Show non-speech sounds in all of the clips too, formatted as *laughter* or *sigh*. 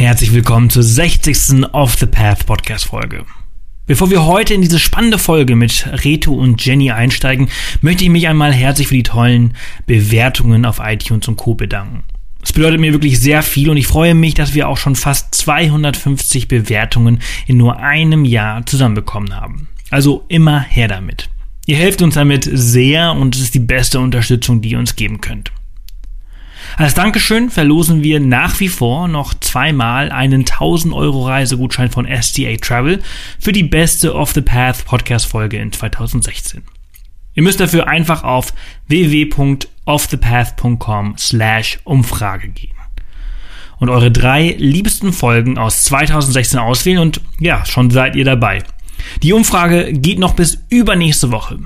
Herzlich willkommen zur 60. Off the Path Podcast Folge. Bevor wir heute in diese spannende Folge mit Reto und Jenny einsteigen, möchte ich mich einmal herzlich für die tollen Bewertungen auf iTunes und Co. bedanken. Es bedeutet mir wirklich sehr viel und ich freue mich, dass wir auch schon fast 250 Bewertungen in nur einem Jahr zusammenbekommen haben. Also immer her damit. Ihr helft uns damit sehr und es ist die beste Unterstützung, die ihr uns geben könnt. Als Dankeschön verlosen wir nach wie vor noch zweimal einen 1000 Euro Reisegutschein von STA Travel für die beste Off the Path Podcast Folge in 2016. Ihr müsst dafür einfach auf www.offthepath.com slash Umfrage gehen und eure drei liebsten Folgen aus 2016 auswählen und ja, schon seid ihr dabei. Die Umfrage geht noch bis übernächste Woche.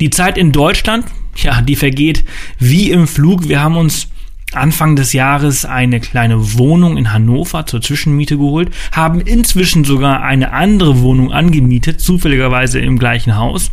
Die Zeit in Deutschland, ja, die vergeht wie im Flug. Wir haben uns Anfang des Jahres eine kleine Wohnung in Hannover zur Zwischenmiete geholt, haben inzwischen sogar eine andere Wohnung angemietet, zufälligerweise im gleichen Haus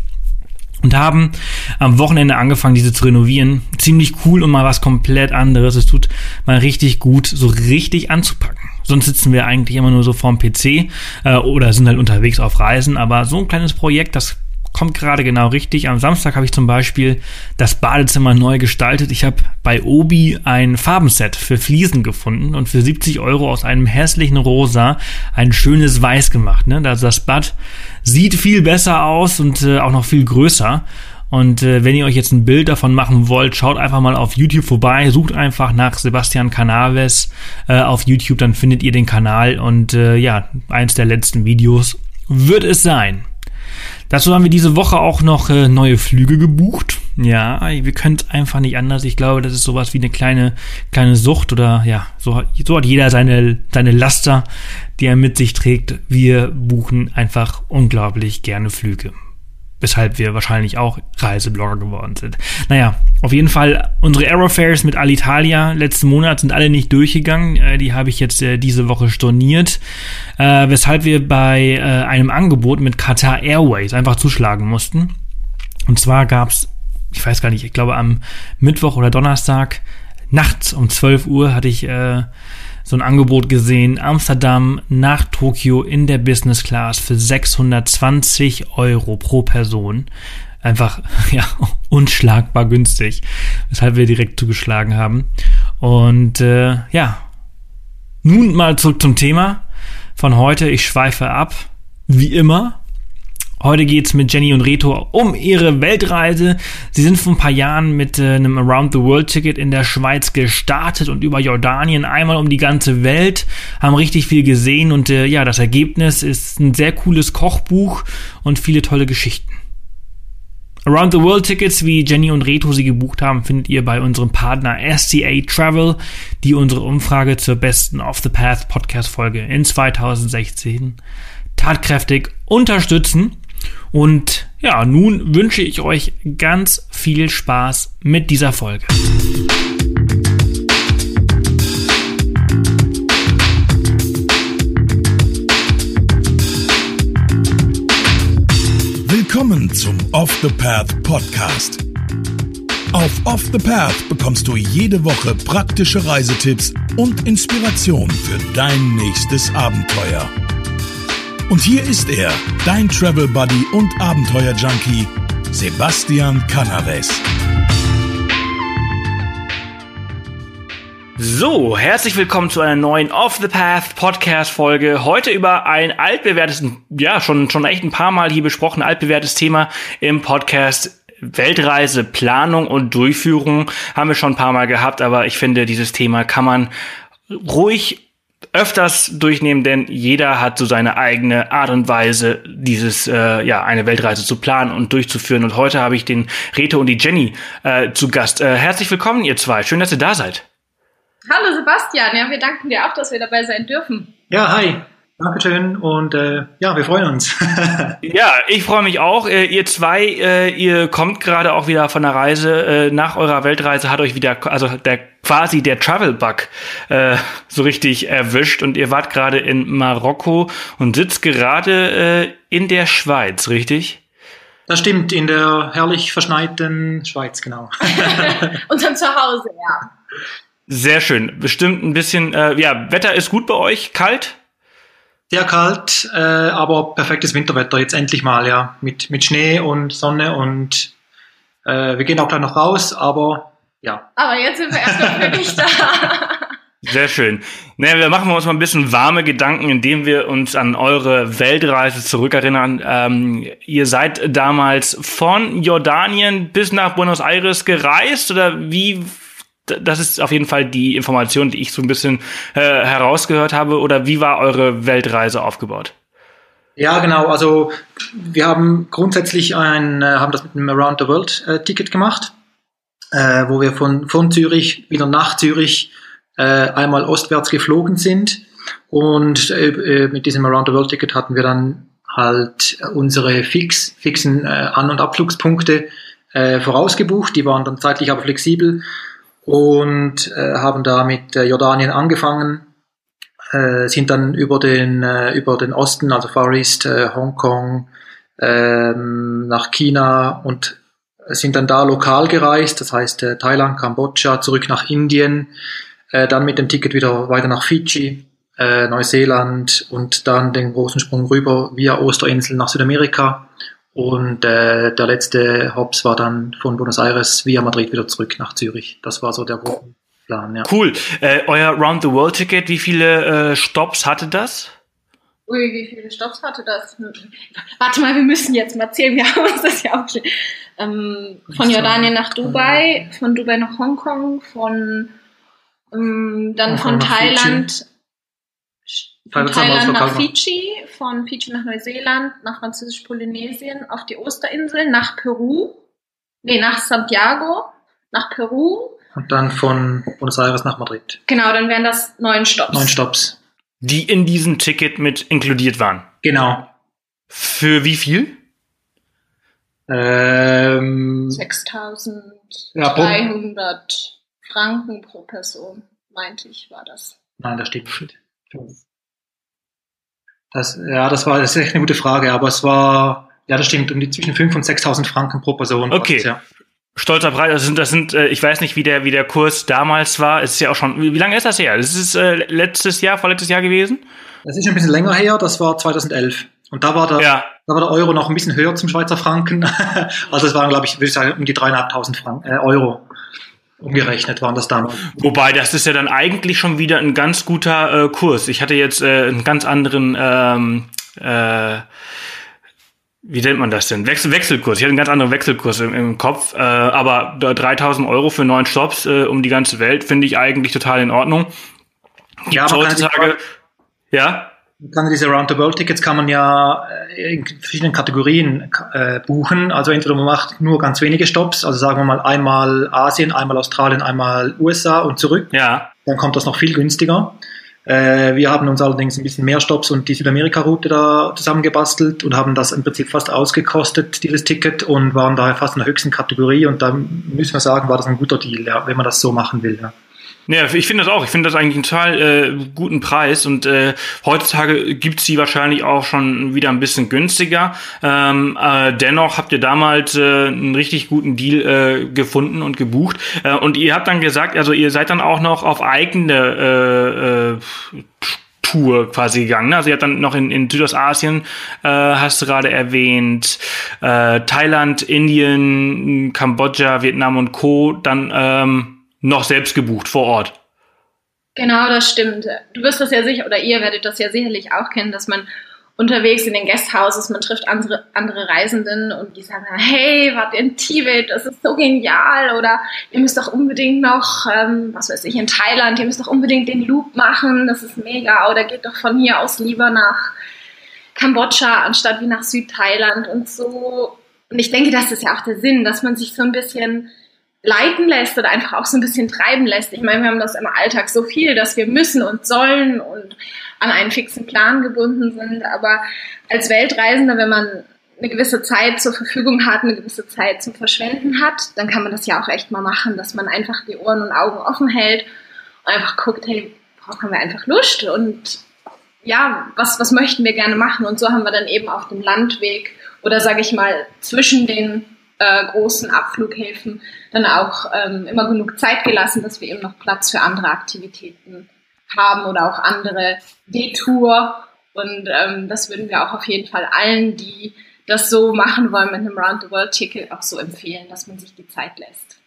und haben am Wochenende angefangen, diese zu renovieren. Ziemlich cool und mal was komplett anderes. Es tut mal richtig gut, so richtig anzupacken. Sonst sitzen wir eigentlich immer nur so vorm PC äh, oder sind halt unterwegs auf Reisen. Aber so ein kleines Projekt, das kommt gerade genau richtig. Am Samstag habe ich zum Beispiel das Badezimmer neu gestaltet. Ich habe bei Obi ein Farbenset für Fliesen gefunden und für 70 Euro aus einem hässlichen Rosa ein schönes Weiß gemacht. Ne? Also das Bad sieht viel besser aus und äh, auch noch viel größer. Und äh, wenn ihr euch jetzt ein Bild davon machen wollt, schaut einfach mal auf YouTube vorbei, sucht einfach nach Sebastian Canaves äh, auf YouTube, dann findet ihr den Kanal und äh, ja, eins der letzten Videos wird es sein. Dazu haben wir diese Woche auch noch äh, neue Flüge gebucht. Ja, wir können es einfach nicht anders. Ich glaube, das ist sowas wie eine kleine, kleine Sucht oder ja, so, so hat jeder seine, seine Laster, die er mit sich trägt. Wir buchen einfach unglaublich gerne Flüge weshalb wir wahrscheinlich auch Reiseblogger geworden sind. Naja, auf jeden Fall, unsere Aerofares mit Alitalia letzten Monat sind alle nicht durchgegangen. Äh, die habe ich jetzt äh, diese Woche storniert, äh, weshalb wir bei äh, einem Angebot mit Qatar Airways einfach zuschlagen mussten. Und zwar gab's, ich weiß gar nicht, ich glaube am Mittwoch oder Donnerstag nachts um 12 Uhr hatte ich äh, so ein Angebot gesehen. Amsterdam nach Tokio in der Business Class für 620 Euro pro Person. Einfach, *laughs* ja, unschlagbar günstig. Weshalb wir direkt zugeschlagen haben. Und äh, ja, nun mal zurück zum Thema von heute. Ich schweife ab. Wie immer. Heute geht's mit Jenny und Reto um ihre Weltreise. Sie sind vor ein paar Jahren mit äh, einem Around the World Ticket in der Schweiz gestartet und über Jordanien einmal um die ganze Welt, haben richtig viel gesehen und äh, ja, das Ergebnis ist ein sehr cooles Kochbuch und viele tolle Geschichten. Around the World Tickets, wie Jenny und Reto sie gebucht haben, findet ihr bei unserem Partner SCA Travel, die unsere Umfrage zur besten Off the Path Podcast Folge in 2016 tatkräftig unterstützen. Und ja, nun wünsche ich euch ganz viel Spaß mit dieser Folge. Willkommen zum Off the Path Podcast. Auf Off the Path bekommst du jede Woche praktische Reisetipps und Inspiration für dein nächstes Abenteuer. Und hier ist er, dein Travel Buddy und Abenteuer Junkie, Sebastian Canaves. So, herzlich willkommen zu einer neuen Off the Path Podcast Folge. Heute über ein altbewährtes, ja, schon, schon echt ein paar Mal hier besprochen, altbewährtes Thema im Podcast Weltreise, Planung und Durchführung haben wir schon ein paar Mal gehabt, aber ich finde, dieses Thema kann man ruhig öfters durchnehmen, denn jeder hat so seine eigene Art und Weise, dieses äh, ja eine Weltreise zu planen und durchzuführen. Und heute habe ich den Reto und die Jenny äh, zu Gast. Äh, herzlich willkommen, ihr zwei. Schön, dass ihr da seid. Hallo Sebastian, ja, wir danken dir auch, dass wir dabei sein dürfen. Ja, hi. Dankeschön und äh, ja, wir freuen uns. *laughs* ja, ich freue mich auch. Äh, ihr zwei, äh, ihr kommt gerade auch wieder von der Reise. Äh, nach eurer Weltreise hat euch wieder, also der quasi der Travel Bug äh, so richtig erwischt und ihr wart gerade in Marokko und sitzt gerade äh, in der Schweiz, richtig? Das stimmt, in der herrlich verschneiten Schweiz, genau. *laughs* Unserem Zuhause, ja. Sehr schön. Bestimmt ein bisschen, äh, ja, Wetter ist gut bei euch, kalt? Sehr kalt, äh, aber perfektes Winterwetter jetzt endlich mal, ja. Mit, mit Schnee und Sonne und äh, wir gehen auch gleich noch raus, aber ja. Aber jetzt sind wir erstmal wirklich da. *laughs* Sehr schön. Naja, wir machen uns mal ein bisschen warme Gedanken, indem wir uns an eure Weltreise zurückerinnern. Ähm, ihr seid damals von Jordanien bis nach Buenos Aires gereist oder wie? Das ist auf jeden Fall die Information, die ich so ein bisschen äh, herausgehört habe. Oder wie war eure Weltreise aufgebaut? Ja, genau. Also wir haben grundsätzlich ein, äh, haben das mit einem Around the World Ticket gemacht, äh, wo wir von, von Zürich wieder nach Zürich äh, einmal ostwärts geflogen sind. Und äh, äh, mit diesem Around the World Ticket hatten wir dann halt unsere fix, fixen äh, An- und Abflugspunkte äh, vorausgebucht. Die waren dann zeitlich aber flexibel und äh, haben da mit äh, Jordanien angefangen, äh, sind dann über den, äh, über den Osten, also Far East, äh, Hongkong, ähm, nach China und sind dann da lokal gereist, das heißt äh, Thailand, Kambodscha, zurück nach Indien, äh, dann mit dem Ticket wieder weiter nach Fidschi, äh, Neuseeland und dann den großen Sprung rüber via Osterinsel nach Südamerika. Und äh, der letzte Hops war dann von Buenos Aires via Madrid wieder zurück nach Zürich. Das war so der Plan, ja. Cool. Äh, euer Round the World Ticket, wie viele äh, Stops hatte das? Ui, wie viele Stops hatte das? Warte mal, wir müssen jetzt mal zählen. Wir *laughs* haben uns das ja auch schon. Ähm, von Jordanien nach Dubai, von Dubai nach Hongkong, von ähm, dann von Thailand, von Thailand nach Fidschi, von Fidschi nach Neuseeland, nach Französisch-Polynesien, auf die Osterinsel, nach Peru, nee, nach Santiago, nach Peru. Und dann von Buenos Aires nach Madrid. Genau, dann wären das neun Stops. Neun Stops. Die in diesem Ticket mit inkludiert waren. Genau. Für wie viel? Ähm, 6300 ja, Franken pro Person, meinte ich, war das. Nein, das steht nicht. Das, ja, das war, das ist echt eine gute Frage, aber es war, ja, das stimmt, um die zwischen 5.000 und 6.000 Franken pro Person. Okay. ja. Stolzer Preis, das sind, das sind, äh, ich weiß nicht, wie der, wie der Kurs damals war. Es ist ja auch schon, wie, wie lange ist das her? Das ist äh, letztes Jahr, vorletztes Jahr gewesen? Das ist schon ein bisschen länger her, das war 2011. Und da war der, ja. da war der Euro noch ein bisschen höher zum Schweizer Franken. *laughs* also es waren, glaube ich, würde ich sagen, um die dreieinhalbtausend Franken, äh, Euro umgerechnet waren das damals. Wobei, das ist ja dann eigentlich schon wieder ein ganz guter äh, Kurs. Ich hatte jetzt äh, einen ganz anderen, ähm, äh, wie nennt man das denn? Wechsel Wechselkurs. Ich hatte einen ganz anderen Wechselkurs im, im Kopf. Äh, aber 3000 Euro für neun Stops äh, um die ganze Welt finde ich eigentlich total in Ordnung. Gibt's ja, aber heutzutage, ja? Kann diese Round-the-World-Tickets kann man ja äh, in verschiedenen Kategorien äh, buchen. Also entweder man macht nur ganz wenige Stops, also sagen wir mal einmal Asien, einmal Australien, einmal USA und zurück. Ja. Dann kommt das noch viel günstiger. Äh, wir haben uns allerdings ein bisschen mehr Stops und die Südamerika-Route da zusammengebastelt und haben das im Prinzip fast ausgekostet, dieses Ticket, und waren daher fast in der höchsten Kategorie. Und da müssen wir sagen, war das ein guter Deal, ja, wenn man das so machen will. Ja. Ja, ich finde das auch. Ich finde das eigentlich einen total äh, guten Preis und äh, heutzutage gibt's die wahrscheinlich auch schon wieder ein bisschen günstiger. Ähm, äh, dennoch habt ihr damals äh, einen richtig guten Deal äh, gefunden und gebucht. Äh, und ihr habt dann gesagt, also ihr seid dann auch noch auf eigene äh, äh, Tour quasi gegangen. Also ihr habt dann noch in, in Südostasien, äh, hast du gerade erwähnt, äh, Thailand, Indien, Kambodscha, Vietnam und Co. Dann ähm, noch selbst gebucht vor Ort. Genau, das stimmt. Du wirst das ja sicher, oder ihr werdet das ja sicherlich auch kennen, dass man unterwegs in den Guesthouses, man trifft andere, andere Reisenden und die sagen, hey, wart ihr in Tibet, das ist so genial oder ihr müsst doch unbedingt noch, ähm, was weiß ich, in Thailand, ihr müsst doch unbedingt den Loop machen, das ist mega oder geht doch von hier aus lieber nach Kambodscha anstatt wie nach Südthailand und so. Und ich denke, das ist ja auch der Sinn, dass man sich so ein bisschen leiten lässt oder einfach auch so ein bisschen treiben lässt. Ich meine, wir haben das im Alltag so viel, dass wir müssen und sollen und an einen fixen Plan gebunden sind. Aber als Weltreisender, wenn man eine gewisse Zeit zur Verfügung hat, eine gewisse Zeit zum Verschwenden hat, dann kann man das ja auch echt mal machen, dass man einfach die Ohren und Augen offen hält und einfach guckt, hey, worauf haben wir einfach Lust und ja, was, was möchten wir gerne machen? Und so haben wir dann eben auf dem Landweg oder sage ich mal zwischen den äh, großen Abflughäfen dann auch ähm, immer genug Zeit gelassen, dass wir eben noch Platz für andere Aktivitäten haben oder auch andere Detour. Und ähm, das würden wir auch auf jeden Fall allen, die das so machen wollen mit einem Round-the-World-Ticket, auch so empfehlen, dass man sich die Zeit lässt.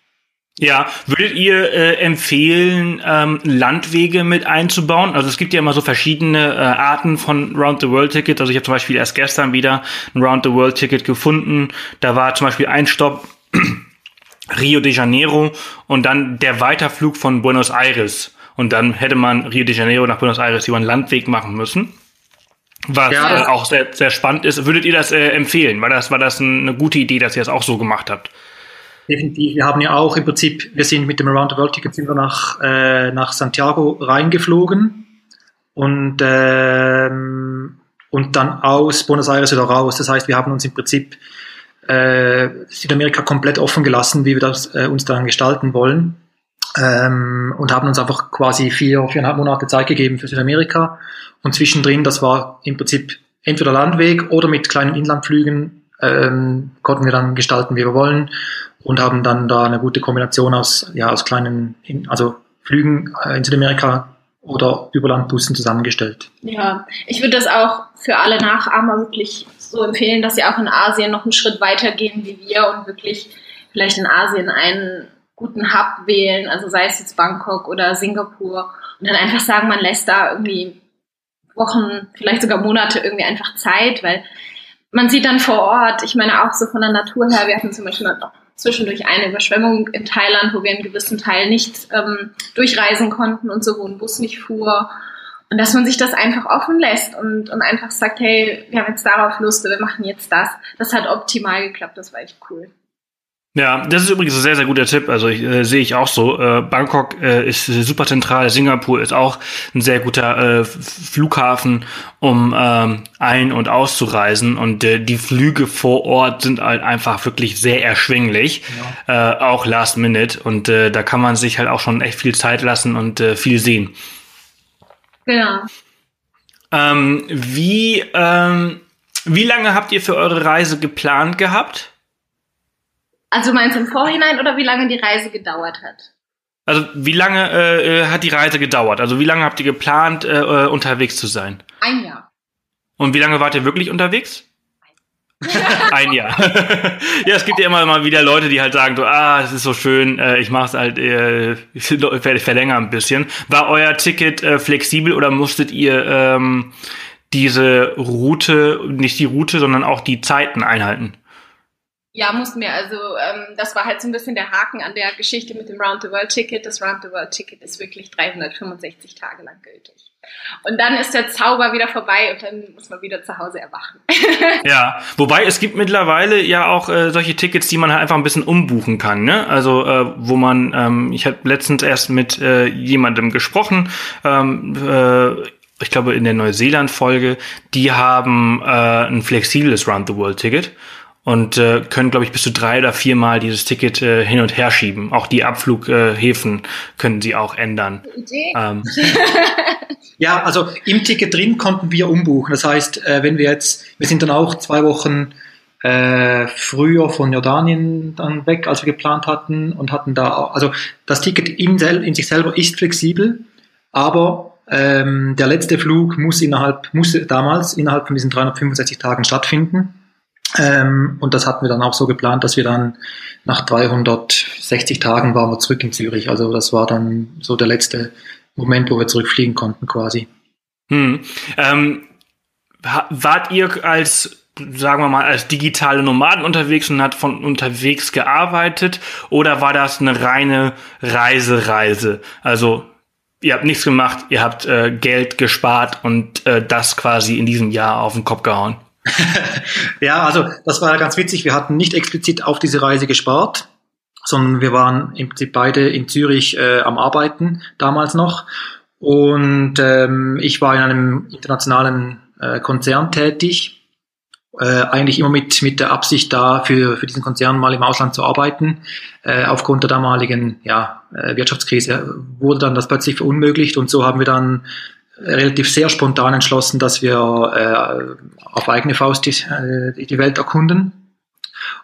Ja, würdet ihr äh, empfehlen, ähm, Landwege mit einzubauen? Also es gibt ja immer so verschiedene äh, Arten von Round-the-World-Ticket. Also ich habe zum Beispiel erst gestern wieder ein Round-the-World-Ticket gefunden. Da war zum Beispiel ein Stopp *clears throat* Rio de Janeiro und dann der Weiterflug von Buenos Aires. Und dann hätte man Rio de Janeiro nach Buenos Aires über einen Landweg machen müssen. Was ja. äh, auch sehr, sehr spannend ist. Würdet ihr das äh, empfehlen? War das, war das eine gute Idee, dass ihr das auch so gemacht habt? Definitiv. Wir haben ja auch im Prinzip, wir sind mit dem Around the World Ticket sind wir nach, äh, nach Santiago reingeflogen und, ähm, und dann aus Buenos Aires wieder raus. Das heißt, wir haben uns im Prinzip äh, Südamerika komplett offen gelassen, wie wir das äh, uns dann gestalten wollen. Ähm, und haben uns einfach quasi vier, viereinhalb Monate Zeit gegeben für Südamerika. Und zwischendrin, das war im Prinzip entweder Landweg oder mit kleinen Inlandflügen ähm, konnten wir dann gestalten, wie wir wollen und haben dann da eine gute Kombination aus, ja, aus kleinen, also Flügen äh, in Südamerika oder Überlandbussen zusammengestellt. Ja, ich würde das auch für alle Nachahmer wirklich so empfehlen, dass sie auch in Asien noch einen Schritt weiter gehen wie wir und wirklich vielleicht in Asien einen guten Hub wählen, also sei es jetzt Bangkok oder Singapur und dann einfach sagen, man lässt da irgendwie Wochen, vielleicht sogar Monate irgendwie einfach Zeit, weil man sieht dann vor Ort, ich meine auch so von der Natur her, wir hatten zum Beispiel noch zwischendurch eine Überschwemmung in Thailand, wo wir einen gewissen Teil nicht ähm, durchreisen konnten und so, wo ein Bus nicht fuhr. Und dass man sich das einfach offen lässt und, und einfach sagt, hey, wir haben jetzt darauf Lust, wir machen jetzt das. Das hat optimal geklappt, das war echt cool. Ja, das ist übrigens ein sehr, sehr guter Tipp. Also ich, äh, sehe ich auch so. Äh, Bangkok äh, ist super zentral, Singapur ist auch ein sehr guter äh, Flughafen, um ähm, ein- und auszureisen. Und äh, die Flüge vor Ort sind halt einfach wirklich sehr erschwinglich, ja. äh, auch Last Minute. Und äh, da kann man sich halt auch schon echt viel Zeit lassen und äh, viel sehen. Genau. Ähm, wie, ähm, wie lange habt ihr für eure Reise geplant gehabt? Also meinst du im Vorhinein oder wie lange die Reise gedauert hat? Also wie lange äh, äh, hat die Reise gedauert? Also wie lange habt ihr geplant, äh, äh unterwegs zu sein? Ein Jahr. Und wie lange wart ihr wirklich unterwegs? ein *laughs* Jahr. *laughs* ja, es gibt ja immer mal wieder Leute, die halt sagen so, ah, es ist so schön, äh, ich mache es halt, äh, *laughs* ich verlängere ein bisschen. War euer Ticket äh, flexibel oder musstet ihr ähm, diese Route, nicht die Route, sondern auch die Zeiten einhalten? Ja, mussten wir. Also ähm, das war halt so ein bisschen der Haken an der Geschichte mit dem Round-the-World-Ticket. Das Round-the-World-Ticket ist wirklich 365 Tage lang gültig. Und dann ist der Zauber wieder vorbei und dann muss man wieder zu Hause erwachen. *laughs* ja, wobei es gibt mittlerweile ja auch äh, solche Tickets, die man halt einfach ein bisschen umbuchen kann. Ne? Also äh, wo man, ähm, ich habe letztens erst mit äh, jemandem gesprochen, ähm, äh, ich glaube in der Neuseeland-Folge, die haben äh, ein flexibles Round-the-World-Ticket und äh, können, glaube ich, bis zu drei oder viermal dieses Ticket äh, hin und her schieben. Auch die Abflughäfen können sie auch ändern. Ähm. *laughs* ja, also im Ticket drin konnten wir umbuchen. Das heißt, äh, wenn wir jetzt, wir sind dann auch zwei Wochen äh, früher von Jordanien dann weg, als wir geplant hatten und hatten da, also das Ticket in, in sich selber ist flexibel, aber ähm, der letzte Flug muss innerhalb, musste damals innerhalb von diesen 365 Tagen stattfinden. Ähm, und das hatten wir dann auch so geplant, dass wir dann nach 360 Tagen waren wir zurück in Zürich. Also das war dann so der letzte Moment, wo wir zurückfliegen konnten quasi. Hm. Ähm, wart ihr als sagen wir mal, als digitale Nomaden unterwegs und hat von unterwegs gearbeitet oder war das eine reine Reisereise? Also ihr habt nichts gemacht, ihr habt äh, Geld gespart und äh, das quasi in diesem Jahr auf den Kopf gehauen. *laughs* ja, also das war ganz witzig. Wir hatten nicht explizit auf diese Reise gespart, sondern wir waren im Prinzip beide in Zürich äh, am Arbeiten, damals noch. Und ähm, ich war in einem internationalen äh, Konzern tätig, äh, eigentlich immer mit, mit der Absicht da, für, für diesen Konzern mal im Ausland zu arbeiten. Äh, aufgrund der damaligen ja, äh, Wirtschaftskrise wurde dann das plötzlich verunmöglicht und so haben wir dann relativ sehr spontan entschlossen, dass wir äh, auf eigene Faust die, äh, die Welt erkunden.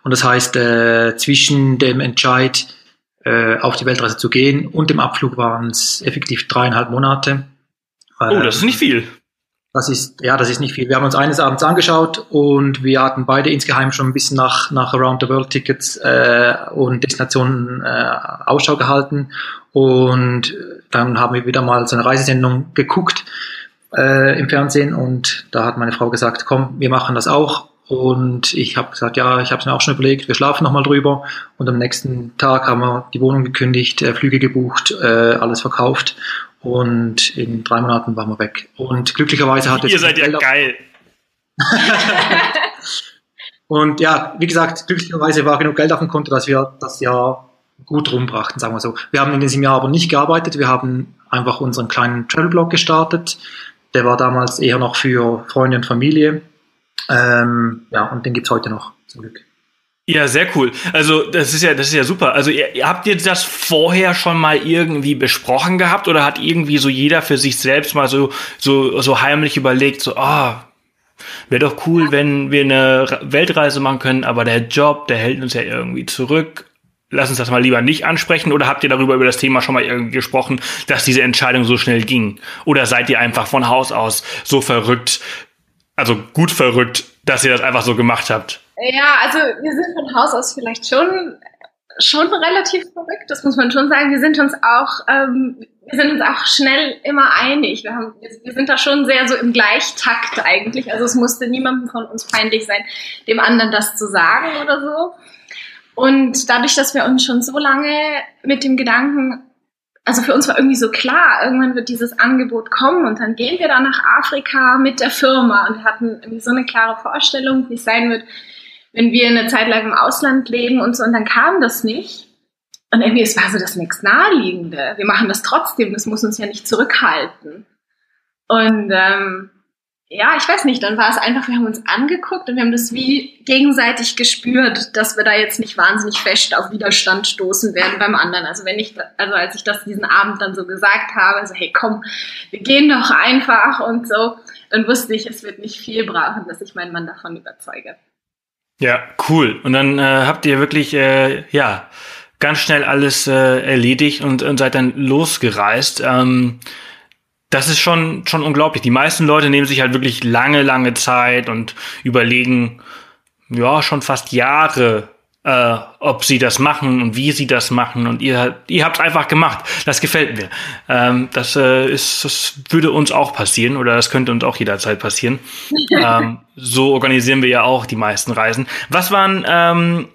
Und das heißt, äh, zwischen dem Entscheid, äh, auf die Weltreise zu gehen und dem Abflug waren es effektiv dreieinhalb Monate. Oh, das ist nicht viel. Das ist, ja, das ist nicht viel. Wir haben uns eines Abends angeschaut und wir hatten beide insgeheim schon ein bisschen nach, nach Around the World Tickets äh, und Destinationen äh, Ausschau gehalten. Und dann haben wir wieder mal so eine Reisesendung geguckt äh, im Fernsehen und da hat meine Frau gesagt, komm, wir machen das auch. Und ich habe gesagt, ja, ich habe es mir auch schon überlegt, wir schlafen nochmal drüber. Und am nächsten Tag haben wir die Wohnung gekündigt, äh, Flüge gebucht, äh, alles verkauft und in drei Monaten waren wir weg. Und glücklicherweise hat es. Ihr seid ja geil. *laughs* *laughs* und ja, wie gesagt, glücklicherweise war genug Geld auf dem Konto, dass wir das Jahr gut rumbrachten, sagen wir so. Wir haben in diesem Jahr aber nicht gearbeitet. Wir haben einfach unseren kleinen Travel-Blog gestartet. Der war damals eher noch für Freunde und Familie. Ähm, ja, und den gibt's heute noch, zum Glück. Ja, sehr cool. Also das ist ja, das ist ja super. Also ihr, habt ihr das vorher schon mal irgendwie besprochen gehabt oder hat irgendwie so jeder für sich selbst mal so so so heimlich überlegt, so ah, wäre doch cool, wenn wir eine Weltreise machen können, aber der Job, der hält uns ja irgendwie zurück. Lass uns das mal lieber nicht ansprechen oder habt ihr darüber über das Thema schon mal irgendwie gesprochen, dass diese Entscheidung so schnell ging? Oder seid ihr einfach von Haus aus so verrückt, also gut verrückt, dass ihr das einfach so gemacht habt? Ja, also wir sind von Haus aus vielleicht schon schon relativ verrückt, das muss man schon sagen. Wir sind uns auch, ähm, wir sind uns auch schnell immer einig. Wir, haben, wir sind da schon sehr so im Gleichtakt eigentlich. Also es musste niemandem von uns peinlich sein, dem anderen das zu sagen oder so. Und dadurch, dass wir uns schon so lange mit dem Gedanken also für uns war irgendwie so klar, irgendwann wird dieses Angebot kommen und dann gehen wir da nach Afrika mit der Firma und hatten irgendwie so eine klare Vorstellung, wie es sein wird, wenn wir eine Zeit lang im Ausland leben und so und dann kam das nicht. Und irgendwie, es war so das nächst Naheliegende. Wir machen das trotzdem, das muss uns ja nicht zurückhalten. Und ähm, ja, ich weiß nicht, dann war es einfach, wir haben uns angeguckt und wir haben das wie gegenseitig gespürt, dass wir da jetzt nicht wahnsinnig fest auf Widerstand stoßen werden beim anderen. Also wenn ich, also als ich das diesen Abend dann so gesagt habe, also hey komm, wir gehen doch einfach und so, dann wusste ich, es wird nicht viel brauchen, dass ich meinen Mann davon überzeuge. Ja, cool. Und dann äh, habt ihr wirklich, äh, ja, ganz schnell alles äh, erledigt und, und seid dann losgereist. Ähm, das ist schon, schon unglaublich. Die meisten Leute nehmen sich halt wirklich lange, lange Zeit und überlegen, ja, schon fast Jahre, äh, ob sie das machen und wie sie das machen. Und ihr, ihr habt es einfach gemacht. Das gefällt mir. Ähm, das, äh, ist, das würde uns auch passieren oder das könnte uns auch jederzeit passieren. *laughs* ähm, so organisieren wir ja auch die meisten Reisen. Was waren ähm,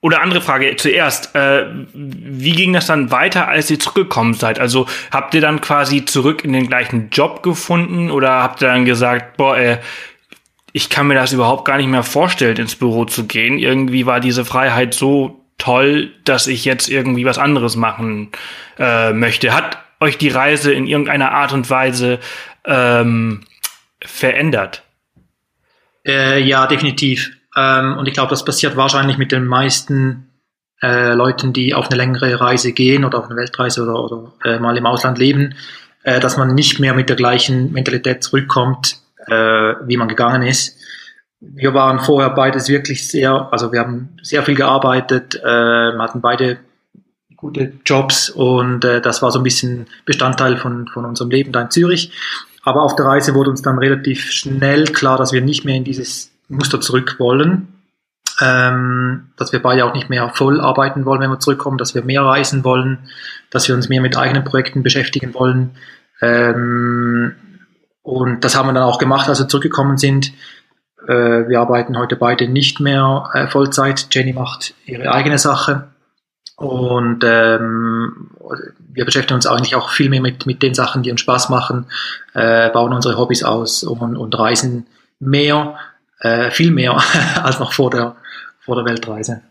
oder andere Frage zuerst, äh, wie ging das dann weiter, als ihr zurückgekommen seid? Also habt ihr dann quasi zurück in den gleichen Job gefunden oder habt ihr dann gesagt, boah, äh, ich kann mir das überhaupt gar nicht mehr vorstellen, ins Büro zu gehen. Irgendwie war diese Freiheit so toll, dass ich jetzt irgendwie was anderes machen äh, möchte. Hat euch die Reise in irgendeiner Art und Weise ähm, verändert? Äh, ja, definitiv. Ähm, und ich glaube, das passiert wahrscheinlich mit den meisten äh, Leuten, die auf eine längere Reise gehen oder auf eine Weltreise oder, oder äh, mal im Ausland leben, äh, dass man nicht mehr mit der gleichen Mentalität zurückkommt, äh, wie man gegangen ist. Wir waren vorher beides wirklich sehr, also wir haben sehr viel gearbeitet, äh, hatten beide gute Jobs und äh, das war so ein bisschen Bestandteil von, von unserem Leben da in Zürich. Aber auf der Reise wurde uns dann relativ schnell klar, dass wir nicht mehr in dieses Muster zurück wollen. Ähm, dass wir beide auch nicht mehr voll arbeiten wollen, wenn wir zurückkommen, dass wir mehr reisen wollen, dass wir uns mehr mit eigenen Projekten beschäftigen wollen. Ähm, und das haben wir dann auch gemacht, als wir zurückgekommen sind. Äh, wir arbeiten heute beide nicht mehr äh, Vollzeit. Jenny macht ihre eigene Sache. Und ähm, wir beschäftigen uns eigentlich auch viel mehr mit, mit den Sachen, die uns Spaß machen, äh, bauen unsere Hobbys aus und, und reisen mehr äh, viel mehr *laughs* als noch vor der, vor der Weltreise.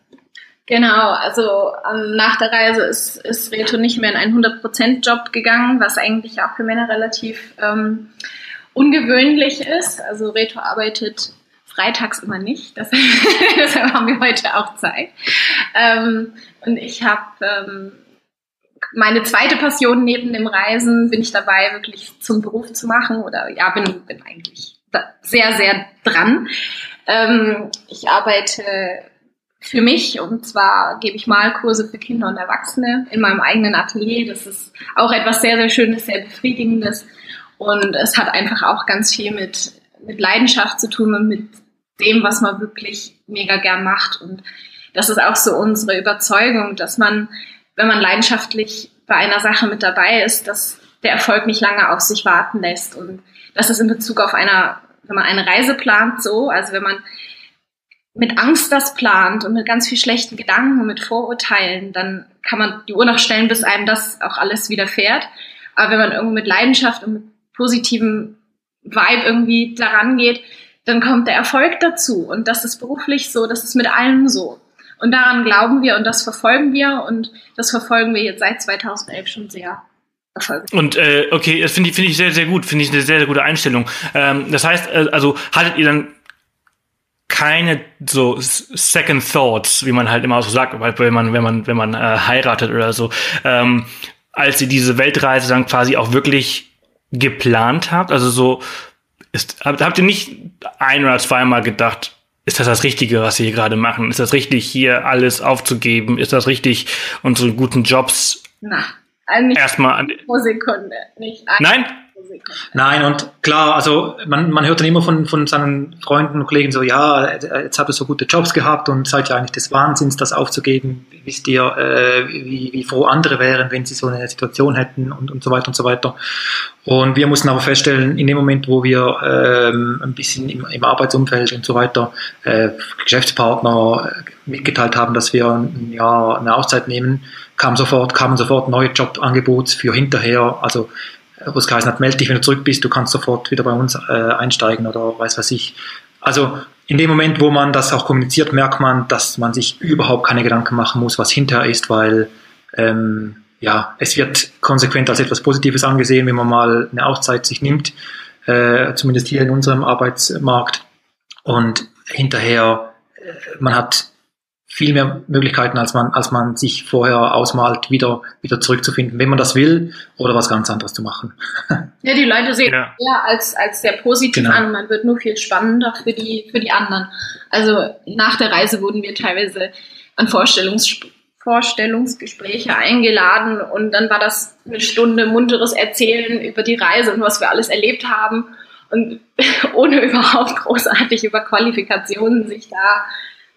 Genau, also ähm, nach der Reise ist, ist Reto nicht mehr in einen 100%-Job gegangen, was eigentlich auch für Männer relativ ähm, ungewöhnlich ist. Also Reto arbeitet freitags immer nicht, deshalb *laughs* haben wir heute auch Zeit. Ähm, und ich habe ähm, meine zweite Passion neben dem Reisen, bin ich dabei, wirklich zum Beruf zu machen oder ja, bin, bin eigentlich sehr, sehr dran. Ähm, ich arbeite für mich. Und zwar gebe ich Malkurse für Kinder und Erwachsene in meinem eigenen Atelier. Das ist auch etwas sehr, sehr Schönes, sehr Befriedigendes. Und es hat einfach auch ganz viel mit, mit Leidenschaft zu tun und mit dem, was man wirklich mega gern macht. Und das ist auch so unsere Überzeugung, dass man, wenn man leidenschaftlich bei einer Sache mit dabei ist, dass der Erfolg nicht lange auf sich warten lässt. Und das ist in Bezug auf einer, wenn man eine Reise plant so, also wenn man mit Angst das plant und mit ganz viel schlechten Gedanken und mit Vorurteilen, dann kann man die Uhr noch stellen, bis einem das auch alles widerfährt. Aber wenn man irgendwo mit Leidenschaft und mit positivem Vibe irgendwie daran geht, dann kommt der Erfolg dazu. Und das ist beruflich so, das ist mit allem so. Und daran glauben wir und das verfolgen wir und das verfolgen wir jetzt seit 2011 schon sehr. Erfolgreich. Und äh, okay, das finde ich, finde ich sehr, sehr gut, finde ich eine sehr, sehr gute Einstellung. Ähm, das heißt, äh, also hattet ihr dann keine so Second Thoughts, wie man halt immer so sagt, wenn man, wenn man, wenn man äh, heiratet oder so, ähm, als ihr diese Weltreise dann quasi auch wirklich geplant habt? Also so, ist, habt, habt ihr nicht ein oder zweimal gedacht, ist das das Richtige, was wir hier gerade machen? Ist das richtig, hier alles aufzugeben? Ist das richtig, unsere guten Jobs Na, also erstmal an pro Sekunde, nicht Nein? Nein, und klar, also man, man hört dann immer von, von seinen Freunden und Kollegen so, ja, jetzt habt ihr so gute Jobs gehabt und seid ja eigentlich des Wahnsinns, das aufzugeben. Wisst ihr, äh, wie, wie froh andere wären, wenn sie so eine Situation hätten und, und so weiter und so weiter. Und wir mussten aber feststellen, in dem Moment, wo wir ähm, ein bisschen im, im Arbeitsumfeld und so weiter äh, Geschäftspartner mitgeteilt haben, dass wir ein Jahr eine Auszeit nehmen, kam sofort, kamen sofort neue Jobangebote für hinterher. Also wo es geheißen hat, melde dich, wenn du zurück bist, du kannst sofort wieder bei uns äh, einsteigen oder weiß was ich. Also in dem Moment, wo man das auch kommuniziert, merkt man, dass man sich überhaupt keine Gedanken machen muss, was hinterher ist, weil ähm, ja, es wird konsequent als etwas Positives angesehen, wenn man mal eine Auszeit sich nimmt, äh, zumindest hier in unserem Arbeitsmarkt. Und hinterher, äh, man hat viel mehr Möglichkeiten, als man, als man sich vorher ausmalt, wieder, wieder zurückzufinden, wenn man das will oder was ganz anderes zu machen. *laughs* Ja, die Leute sehen ja. eher als, als sehr positiv genau. an und man wird nur viel spannender für die, für die anderen. Also nach der Reise wurden wir teilweise an Vorstellungs, Vorstellungsgespräche eingeladen und dann war das eine Stunde munteres Erzählen über die Reise und was wir alles erlebt haben und *laughs* ohne überhaupt großartig über Qualifikationen sich da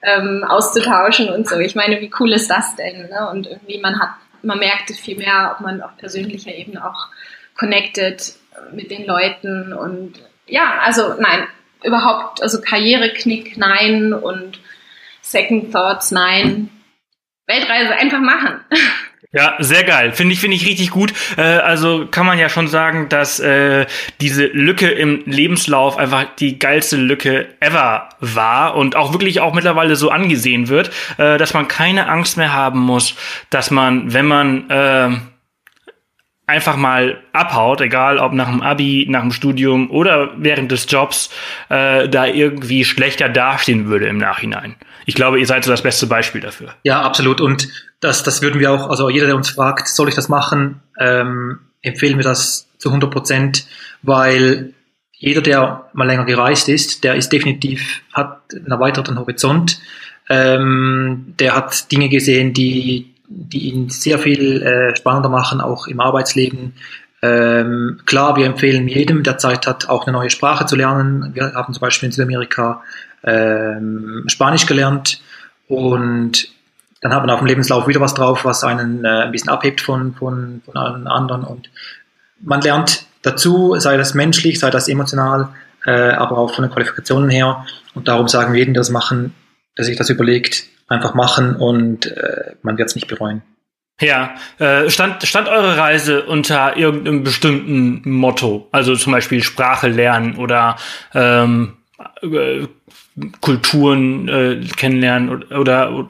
ähm, auszutauschen und so. Ich meine, wie cool ist das denn? Ne? Und irgendwie man hat, man merkt viel mehr, ob man auf persönlicher Ebene auch connected mit den Leuten und ja, also nein, überhaupt, also Karriereknick nein und Second Thoughts nein. Weltreise einfach machen. *laughs* Ja, sehr geil. Finde ich, finde ich richtig gut. Äh, also kann man ja schon sagen, dass äh, diese Lücke im Lebenslauf einfach die geilste Lücke ever war und auch wirklich auch mittlerweile so angesehen wird, äh, dass man keine Angst mehr haben muss, dass man, wenn man äh, einfach mal abhaut, egal ob nach dem Abi, nach dem Studium oder während des Jobs, äh, da irgendwie schlechter dastehen würde im Nachhinein. Ich glaube, ihr seid so das beste Beispiel dafür. Ja, absolut. Und das, das würden wir auch, also jeder, der uns fragt, soll ich das machen, ähm, empfehlen wir das zu 100 Prozent, weil jeder, der mal länger gereist ist, der ist definitiv, hat einen erweiterten Horizont, ähm, der hat Dinge gesehen, die die ihn sehr viel äh, spannender machen, auch im Arbeitsleben. Ähm, klar, wir empfehlen jedem, der Zeit hat, auch eine neue Sprache zu lernen. Wir haben zum Beispiel in Südamerika ähm, Spanisch gelernt und dann hat man auf dem Lebenslauf wieder was drauf, was einen äh, ein bisschen abhebt von, von, von allen anderen. Und man lernt dazu, sei das menschlich, sei das emotional, äh, aber auch von den Qualifikationen her. Und darum sagen wir jedem, der das machen, der sich das überlegt, einfach machen und äh, man wird es nicht bereuen. Ja, äh, stand, stand eure Reise unter irgendeinem bestimmten Motto? Also zum Beispiel Sprache lernen oder ähm, äh, Kulturen äh, kennenlernen oder, oder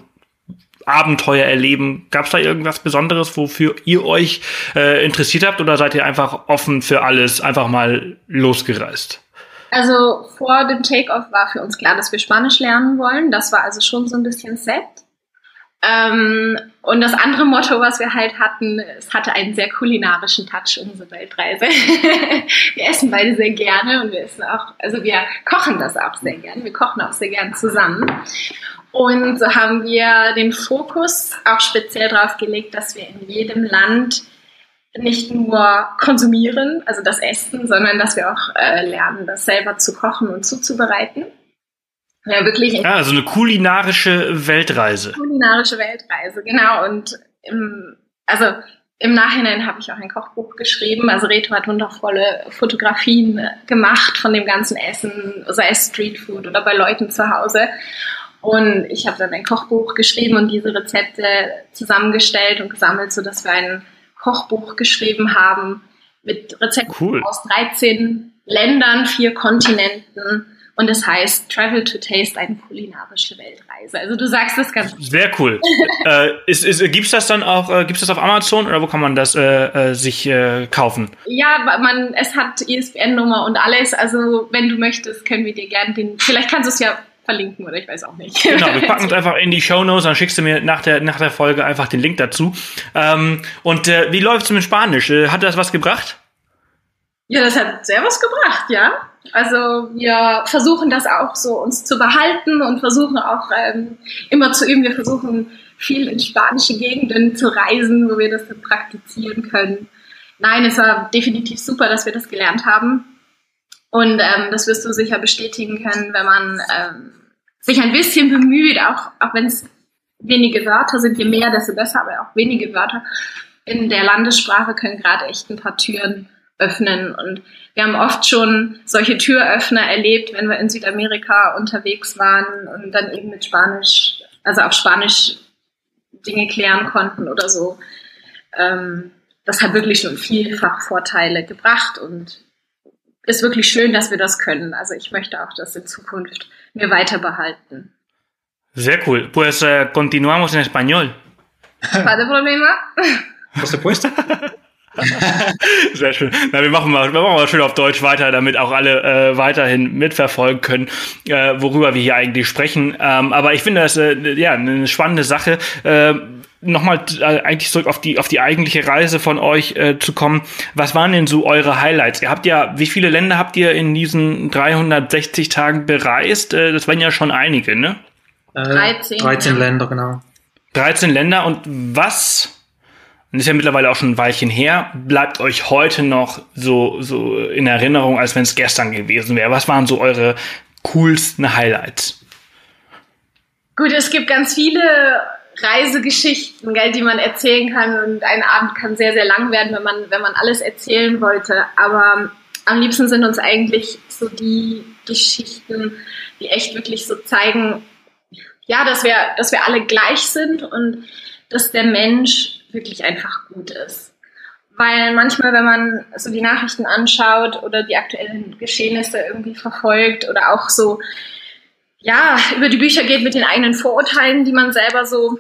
Abenteuer erleben. Gab es da irgendwas Besonderes, wofür ihr euch äh, interessiert habt oder seid ihr einfach offen für alles, einfach mal losgereist? Also vor dem Takeoff war für uns klar, dass wir Spanisch lernen wollen. Das war also schon so ein bisschen set. Ähm, und das andere Motto, was wir halt hatten, es hatte einen sehr kulinarischen Touch, unsere Weltreise. *laughs* wir essen beide sehr gerne und wir essen auch, also wir kochen das auch sehr gerne. Wir kochen auch sehr gerne zusammen. Und so haben wir den Fokus auch speziell darauf gelegt, dass wir in jedem Land nicht nur konsumieren, also das Essen, sondern dass wir auch äh, lernen, das selber zu kochen und zuzubereiten. Ja, wirklich. Ja, also eine kulinarische Weltreise. Kulinarische Weltreise, genau. Und im, also im Nachhinein habe ich auch ein Kochbuch geschrieben. Also Reto hat wundervolle Fotografien gemacht von dem ganzen Essen, sei es Streetfood oder bei Leuten zu Hause. Und ich habe dann ein Kochbuch geschrieben und diese Rezepte zusammengestellt und gesammelt, sodass wir ein Kochbuch geschrieben haben mit Rezepten cool. aus 13 Ländern, vier Kontinenten und es heißt Travel to Taste, eine kulinarische Weltreise. Also du sagst das ganz Sehr cool. *laughs* äh, ist, ist, gibt's das dann auch, äh, gibt's das auf Amazon oder wo kann man das äh, äh, sich äh, kaufen? Ja, man, es hat ISBN-Nummer und alles. Also wenn du möchtest, können wir dir gerne den, vielleicht kannst du es ja verlinken oder ich weiß auch nicht. Genau, wir *laughs* packen es einfach in die Show Notes, dann schickst du mir nach der, nach der Folge einfach den Link dazu. Ähm, und äh, wie läuft's mit Spanisch? Äh, hat das was gebracht? Ja, das hat sehr was gebracht, ja. Also wir versuchen das auch so uns zu behalten und versuchen auch ähm, immer zu üben. Wir versuchen viel in spanische Gegenden zu reisen, wo wir das dann praktizieren können. Nein, es war definitiv super, dass wir das gelernt haben. Und ähm, das wirst du sicher bestätigen können, wenn man ähm, sich ein bisschen bemüht, auch, auch wenn es wenige Wörter sind, je mehr, desto besser, aber auch wenige Wörter in der Landessprache können gerade echt ein paar Türen öffnen. Und wir haben oft schon solche Türöffner erlebt, wenn wir in Südamerika unterwegs waren und dann eben mit Spanisch, also auf Spanisch Dinge klären konnten oder so. Ähm, das hat wirklich schon vielfach Vorteile gebracht und ist wirklich schön, dass wir das können. Also ich möchte auch das in Zukunft mir weiter behalten. Sehr cool. Pues uh, continuamos en español. *laughs* ¿Vale problema? Por supuesto. *laughs* Sehr schön. Na, wir machen mal, wir machen mal schön auf Deutsch weiter, damit auch alle äh, weiterhin mitverfolgen können, äh, worüber wir hier eigentlich sprechen. Ähm, aber ich finde das äh, ja eine spannende Sache. Äh, Nochmal äh, eigentlich zurück auf die auf die eigentliche Reise von euch äh, zu kommen. Was waren denn so eure Highlights? Ihr habt ja, wie viele Länder habt ihr in diesen 360 Tagen bereist? Äh, das waren ja schon einige, ne? 13. 13 Länder, genau. 13 Länder und was und ist ja mittlerweile auch schon ein Weilchen her, bleibt euch heute noch so, so in Erinnerung, als wenn es gestern gewesen wäre? Was waren so eure coolsten Highlights? Gut, es gibt ganz viele Reisegeschichten, gell, die man erzählen kann und ein Abend kann sehr, sehr lang werden, wenn man, wenn man alles erzählen wollte. Aber am liebsten sind uns eigentlich so die Geschichten, die echt wirklich so zeigen, ja, dass wir, dass wir alle gleich sind und dass der Mensch wirklich einfach gut ist. Weil manchmal, wenn man so die Nachrichten anschaut oder die aktuellen Geschehnisse irgendwie verfolgt oder auch so, ja, über die Bücher geht mit den eigenen Vorurteilen, die man selber so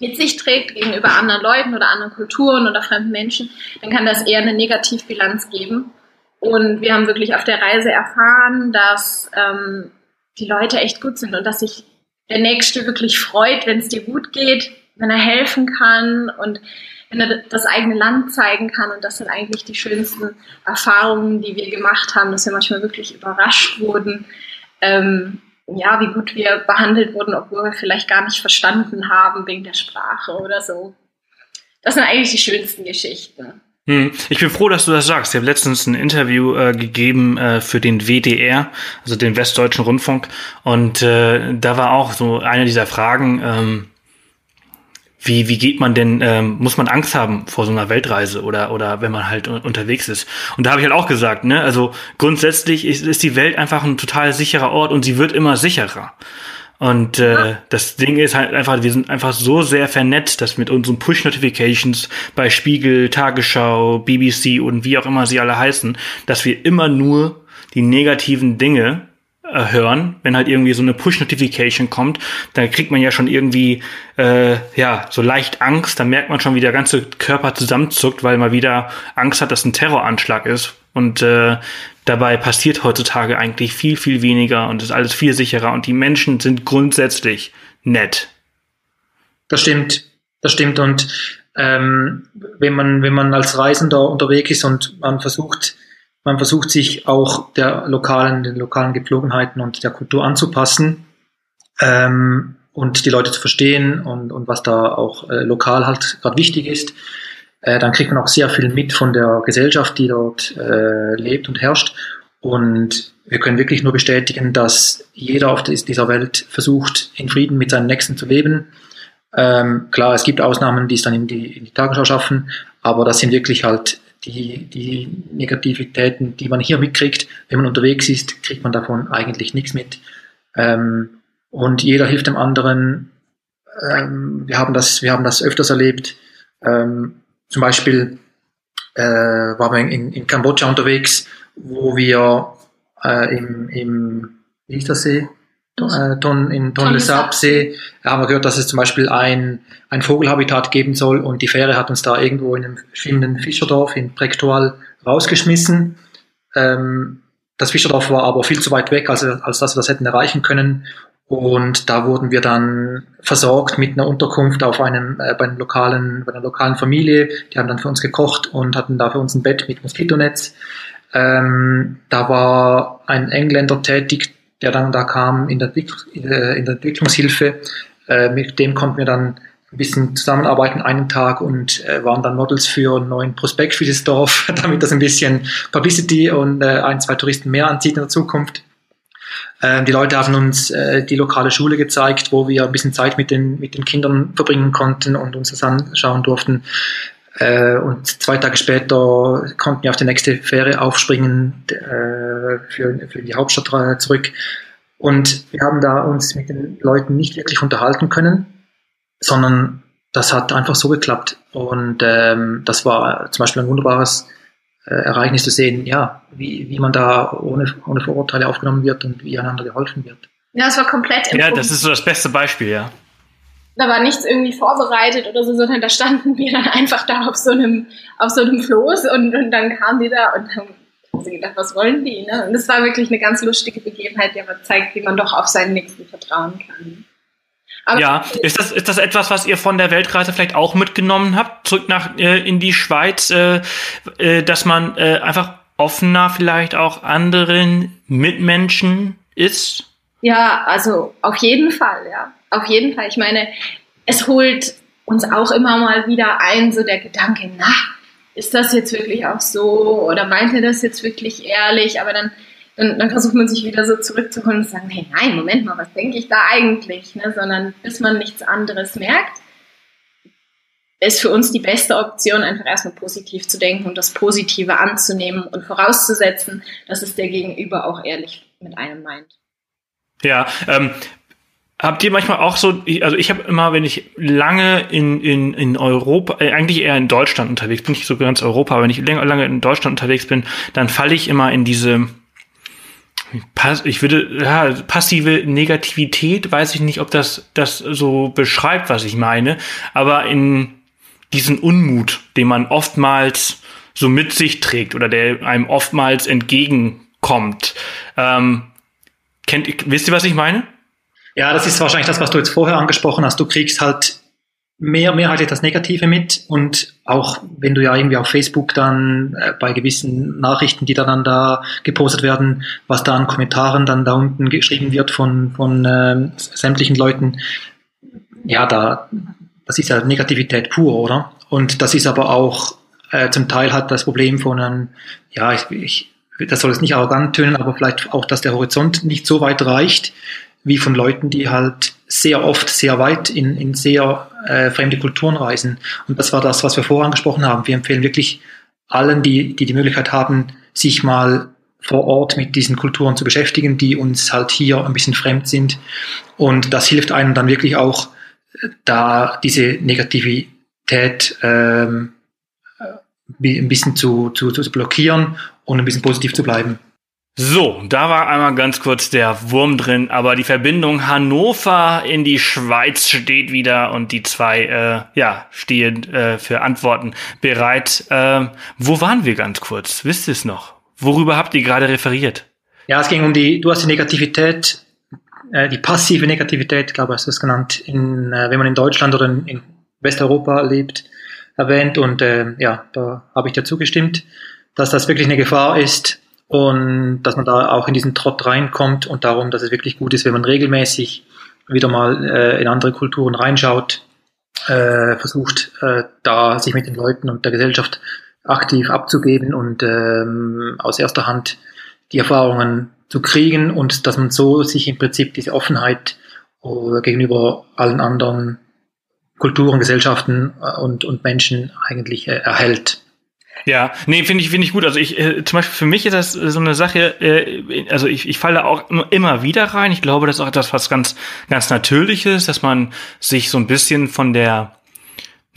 mit sich trägt gegenüber anderen Leuten oder anderen Kulturen oder fremden Menschen, dann kann das eher eine Negativbilanz geben. Und wir haben wirklich auf der Reise erfahren, dass ähm, die Leute echt gut sind und dass sich der Nächste wirklich freut, wenn es dir gut geht, wenn er helfen kann und wenn er das eigene Land zeigen kann. Und das sind eigentlich die schönsten Erfahrungen, die wir gemacht haben, dass wir manchmal wirklich überrascht wurden, ähm, ja, wie gut wir behandelt wurden, obwohl wir vielleicht gar nicht verstanden haben wegen der Sprache oder so. Das sind eigentlich die schönsten Geschichten. Hm. Ich bin froh, dass du das sagst. Ich habe letztens ein Interview äh, gegeben äh, für den WDR, also den Westdeutschen Rundfunk. Und äh, da war auch so eine dieser Fragen, ähm, wie, wie geht man denn, ähm, muss man Angst haben vor so einer Weltreise oder, oder wenn man halt unterwegs ist? Und da habe ich halt auch gesagt, ne, also grundsätzlich ist, ist die Welt einfach ein total sicherer Ort und sie wird immer sicherer. Und äh, das Ding ist halt einfach, wir sind einfach so sehr vernetzt, dass mit unseren Push-Notifications bei Spiegel, Tagesschau, BBC und wie auch immer sie alle heißen, dass wir immer nur die negativen Dinge hören, wenn halt irgendwie so eine Push-Notification kommt, dann kriegt man ja schon irgendwie äh, ja so leicht Angst, dann merkt man schon, wie der ganze Körper zusammenzuckt, weil man wieder Angst hat, dass ein Terroranschlag ist. Und äh, dabei passiert heutzutage eigentlich viel, viel weniger und ist alles viel sicherer und die Menschen sind grundsätzlich nett. Das stimmt, das stimmt. Und ähm, wenn man wenn man als Reisender unterwegs ist und man versucht man versucht sich auch der lokalen den lokalen Gepflogenheiten und der Kultur anzupassen ähm, und die Leute zu verstehen und und was da auch äh, lokal halt gerade wichtig ist, äh, dann kriegt man auch sehr viel mit von der Gesellschaft, die dort äh, lebt und herrscht. Und wir können wirklich nur bestätigen, dass jeder auf dieser Welt versucht, in Frieden mit seinen Nächsten zu leben. Ähm, klar, es gibt Ausnahmen, die es dann in die, in die Tagesschau schaffen, aber das sind wirklich halt die, die Negativitäten, die man hier mitkriegt. Wenn man unterwegs ist, kriegt man davon eigentlich nichts mit. Ähm, und jeder hilft dem anderen. Ähm, wir, haben das, wir haben das öfters erlebt. Ähm, zum Beispiel äh, waren wir in, in Kambodscha unterwegs, wo wir äh, im, im, wie hieß das See? Äh, Ton, in Tonle Sap See haben wir gehört, dass es zum Beispiel ein, ein Vogelhabitat geben soll und die Fähre hat uns da irgendwo in einem schwimmenden Fischerdorf in Prektual rausgeschmissen. Ähm, das Fischerdorf war aber viel zu weit weg, als, als dass wir das hätten erreichen können. Und da wurden wir dann versorgt mit einer Unterkunft auf einem, äh, bei, einem lokalen, bei einer lokalen Familie. Die haben dann für uns gekocht und hatten da für uns ein Bett mit Moskitonetz. Ähm, da war ein Engländer tätig, der dann da kam in der, Entwicklungshilfe. Äh, mit dem konnten wir dann ein bisschen zusammenarbeiten einen Tag und äh, waren dann Models für einen neuen Prospekt für das Dorf, *laughs* damit das ein bisschen Publicity und äh, ein, zwei Touristen mehr anzieht in der Zukunft. Ähm, die Leute haben uns die lokale Schule gezeigt, wo wir ein bisschen Zeit mit den, mit den Kindern verbringen konnten und uns das anschauen durften. Äh, und zwei Tage später konnten wir auf die nächste Fähre aufspringen äh, für, für die Hauptstadt zurück. Und wir haben da uns mit den Leuten nicht wirklich unterhalten können, sondern das hat einfach so geklappt. Und ähm, das war zum Beispiel ein wunderbares äh, Ereignis zu sehen, ja, wie, wie man da ohne, ohne Vorurteile aufgenommen wird und wie einander geholfen wird. Ja, es war komplett Ja, das ist so das beste Beispiel, ja da war nichts irgendwie vorbereitet oder so, sondern da standen wir dann einfach da auf so einem, auf so einem Floß und, und dann kamen die da und dann haben sie gedacht, was wollen die? Ne? Und es war wirklich eine ganz lustige Begebenheit, die aber zeigt, wie man doch auf seinen Nächsten vertrauen kann. Aber ja, ist das, ist das etwas, was ihr von der Weltreise vielleicht auch mitgenommen habt, zurück nach äh, in die Schweiz, äh, äh, dass man äh, einfach offener vielleicht auch anderen Mitmenschen ist? Ja, also auf jeden Fall, ja. Auf jeden Fall. Ich meine, es holt uns auch immer mal wieder ein, so der Gedanke, na, ist das jetzt wirklich auch so oder meint er das jetzt wirklich ehrlich? Aber dann, dann, dann versucht man sich wieder so zurückzuholen und zu sagen, hey, nein, Moment mal, was denke ich da eigentlich? Ne? Sondern bis man nichts anderes merkt, ist für uns die beste Option, einfach erstmal positiv zu denken und das Positive anzunehmen und vorauszusetzen, dass es der Gegenüber auch ehrlich mit einem meint. Ja, ähm, Habt ihr manchmal auch so, also ich habe immer, wenn ich lange in, in, in Europa, äh, eigentlich eher in Deutschland unterwegs bin, nicht so ganz Europa, aber wenn ich lange, lange in Deutschland unterwegs bin, dann falle ich immer in diese, ich würde, ja, passive Negativität, weiß ich nicht, ob das, das so beschreibt, was ich meine, aber in diesen Unmut, den man oftmals so mit sich trägt oder der einem oftmals entgegenkommt. Ähm, kennt, wisst ihr, was ich meine? Ja, das ist wahrscheinlich das, was du jetzt vorher angesprochen hast. Du kriegst halt mehr, mehrheitlich das Negative mit und auch wenn du ja irgendwie auf Facebook dann äh, bei gewissen Nachrichten, die dann da gepostet werden, was da an Kommentaren dann da unten geschrieben wird von, von äh, sämtlichen Leuten, ja, da, das ist ja Negativität pur, oder? Und das ist aber auch äh, zum Teil halt das Problem von einem, ja, ich, ich das soll es nicht arrogant tönen, aber vielleicht auch, dass der Horizont nicht so weit reicht, wie von Leuten, die halt sehr oft sehr weit in, in sehr äh, fremde Kulturen reisen. Und das war das, was wir vorher angesprochen haben. Wir empfehlen wirklich allen, die die, die Möglichkeit haben, sich mal vor Ort mit diesen Kulturen zu beschäftigen, die uns halt hier ein bisschen fremd sind. Und das hilft einem dann wirklich auch, da diese Negativität ähm, ein bisschen zu, zu, zu blockieren und ein bisschen positiv zu bleiben. So, da war einmal ganz kurz der Wurm drin, aber die Verbindung Hannover in die Schweiz steht wieder und die zwei, äh, ja, stehen äh, für Antworten bereit. Äh, wo waren wir ganz kurz? Wisst ihr es noch? Worüber habt ihr gerade referiert? Ja, es ging um die, du hast die Negativität äh, die passive Negativität, glaube ich, ist das genannt, in, äh, wenn man in Deutschland oder in, in Westeuropa lebt, erwähnt. Und äh, ja, da habe ich dazu gestimmt, dass das wirklich eine Gefahr ist und dass man da auch in diesen Trott reinkommt und darum, dass es wirklich gut ist, wenn man regelmäßig wieder mal äh, in andere Kulturen reinschaut, äh, versucht, äh, da sich mit den Leuten und der Gesellschaft aktiv abzugeben und ähm, aus erster Hand die Erfahrungen zu kriegen und dass man so sich im Prinzip diese Offenheit äh, gegenüber allen anderen Kulturen, Gesellschaften äh, und, und Menschen eigentlich äh, erhält. Ja, nee, finde ich, finde ich gut. Also ich, äh, zum Beispiel für mich ist das so eine Sache, äh, also ich, ich falle auch immer wieder rein. Ich glaube, das ist auch etwas, was ganz, ganz Natürliches, dass man sich so ein bisschen von der,